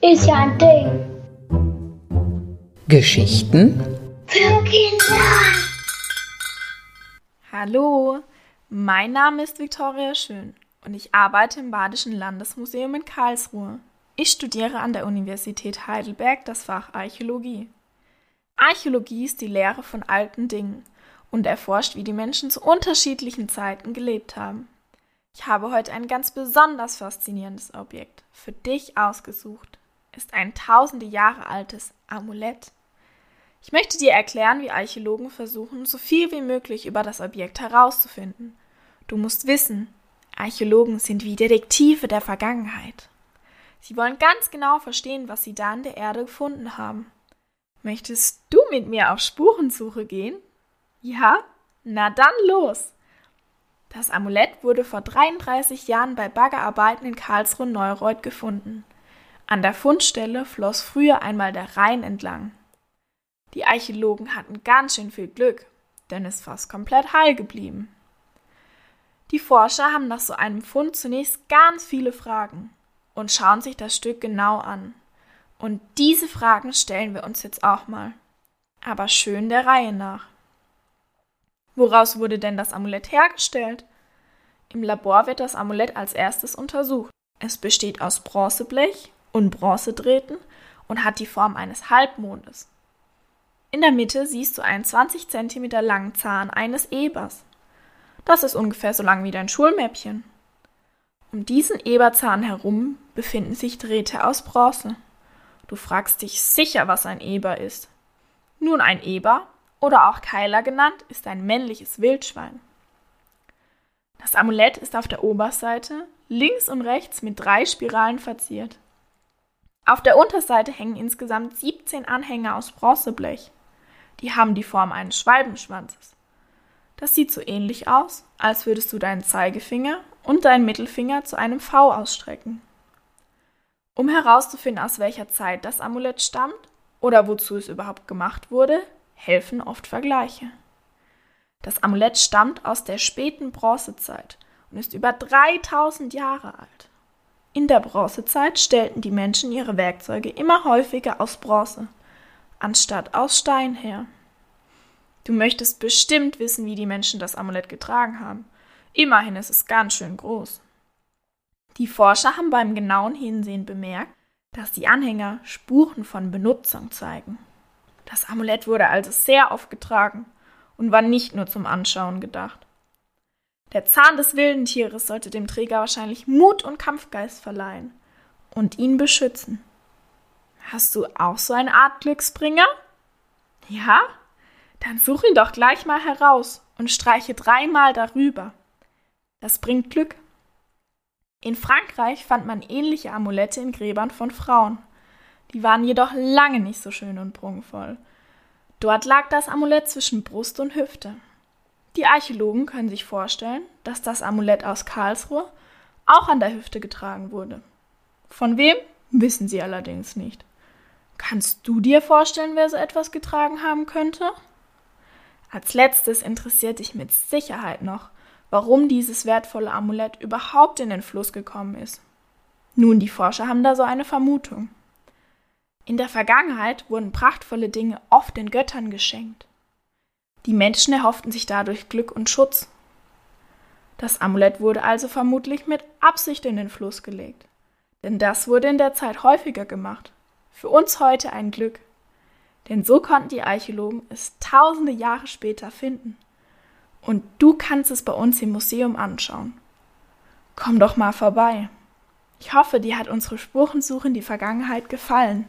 Ist ja ein Ding. Geschichten Für Kinder. Hallo, mein Name ist Viktoria Schön und ich arbeite im Badischen Landesmuseum in Karlsruhe. Ich studiere an der Universität Heidelberg das Fach Archäologie. Archäologie ist die Lehre von alten Dingen und erforscht, wie die Menschen zu unterschiedlichen Zeiten gelebt haben. Ich habe heute ein ganz besonders faszinierendes Objekt für dich ausgesucht. Ist ein tausende Jahre altes Amulett. Ich möchte dir erklären, wie Archäologen versuchen, so viel wie möglich über das Objekt herauszufinden. Du musst wissen, Archäologen sind wie Detektive der Vergangenheit. Sie wollen ganz genau verstehen, was sie da in der Erde gefunden haben. Möchtest du mit mir auf Spurensuche gehen? Ja? Na dann los! Das Amulett wurde vor 33 Jahren bei Baggerarbeiten in Karlsruhe-Neureuth gefunden. An der Fundstelle floss früher einmal der Rhein entlang. Die Archäologen hatten ganz schön viel Glück, denn es ist fast komplett heil geblieben. Die Forscher haben nach so einem Fund zunächst ganz viele Fragen und schauen sich das Stück genau an. Und diese Fragen stellen wir uns jetzt auch mal. Aber schön der Reihe nach. Woraus wurde denn das Amulett hergestellt? Im Labor wird das Amulett als erstes untersucht. Es besteht aus Bronzeblech und Bronzedrähten und hat die Form eines Halbmondes. In der Mitte siehst du einen 20 cm langen Zahn eines Ebers. Das ist ungefähr so lang wie dein Schulmäppchen. Um diesen Eberzahn herum befinden sich Drähte aus Bronze. Du fragst dich sicher, was ein Eber ist. Nun, ein Eber, oder auch Keiler genannt, ist ein männliches Wildschwein. Das Amulett ist auf der Oberseite links und rechts mit drei Spiralen verziert. Auf der Unterseite hängen insgesamt 17 Anhänger aus Bronzeblech. Die haben die Form eines Schwalbenschwanzes. Das sieht so ähnlich aus, als würdest du deinen Zeigefinger und deinen Mittelfinger zu einem V ausstrecken. Um herauszufinden, aus welcher Zeit das Amulett stammt oder wozu es überhaupt gemacht wurde, helfen oft Vergleiche. Das Amulett stammt aus der späten Bronzezeit und ist über 3000 Jahre alt. In der Bronzezeit stellten die Menschen ihre Werkzeuge immer häufiger aus Bronze, anstatt aus Stein her. Du möchtest bestimmt wissen, wie die Menschen das Amulett getragen haben. Immerhin ist es ganz schön groß. Die Forscher haben beim genauen Hinsehen bemerkt, dass die Anhänger Spuren von Benutzung zeigen. Das Amulett wurde also sehr oft getragen und war nicht nur zum Anschauen gedacht. Der Zahn des wilden Tieres sollte dem Träger wahrscheinlich Mut und Kampfgeist verleihen und ihn beschützen. Hast du auch so eine Art Glücksbringer? Ja? Dann such ihn doch gleich mal heraus und streiche dreimal darüber. Das bringt Glück. In Frankreich fand man ähnliche Amulette in Gräbern von Frauen. Die waren jedoch lange nicht so schön und prunkvoll. Dort lag das Amulett zwischen Brust und Hüfte. Die Archäologen können sich vorstellen, dass das Amulett aus Karlsruhe auch an der Hüfte getragen wurde. Von wem, wissen sie allerdings nicht. Kannst du dir vorstellen, wer so etwas getragen haben könnte? Als letztes interessiert dich mit Sicherheit noch, warum dieses wertvolle Amulett überhaupt in den Fluss gekommen ist. Nun, die Forscher haben da so eine Vermutung. In der Vergangenheit wurden prachtvolle Dinge oft den Göttern geschenkt. Die Menschen erhofften sich dadurch Glück und Schutz. Das Amulett wurde also vermutlich mit Absicht in den Fluss gelegt. Denn das wurde in der Zeit häufiger gemacht. Für uns heute ein Glück. Denn so konnten die Archäologen es tausende Jahre später finden. Und du kannst es bei uns im Museum anschauen. Komm doch mal vorbei. Ich hoffe, dir hat unsere Spurensuche in die Vergangenheit gefallen.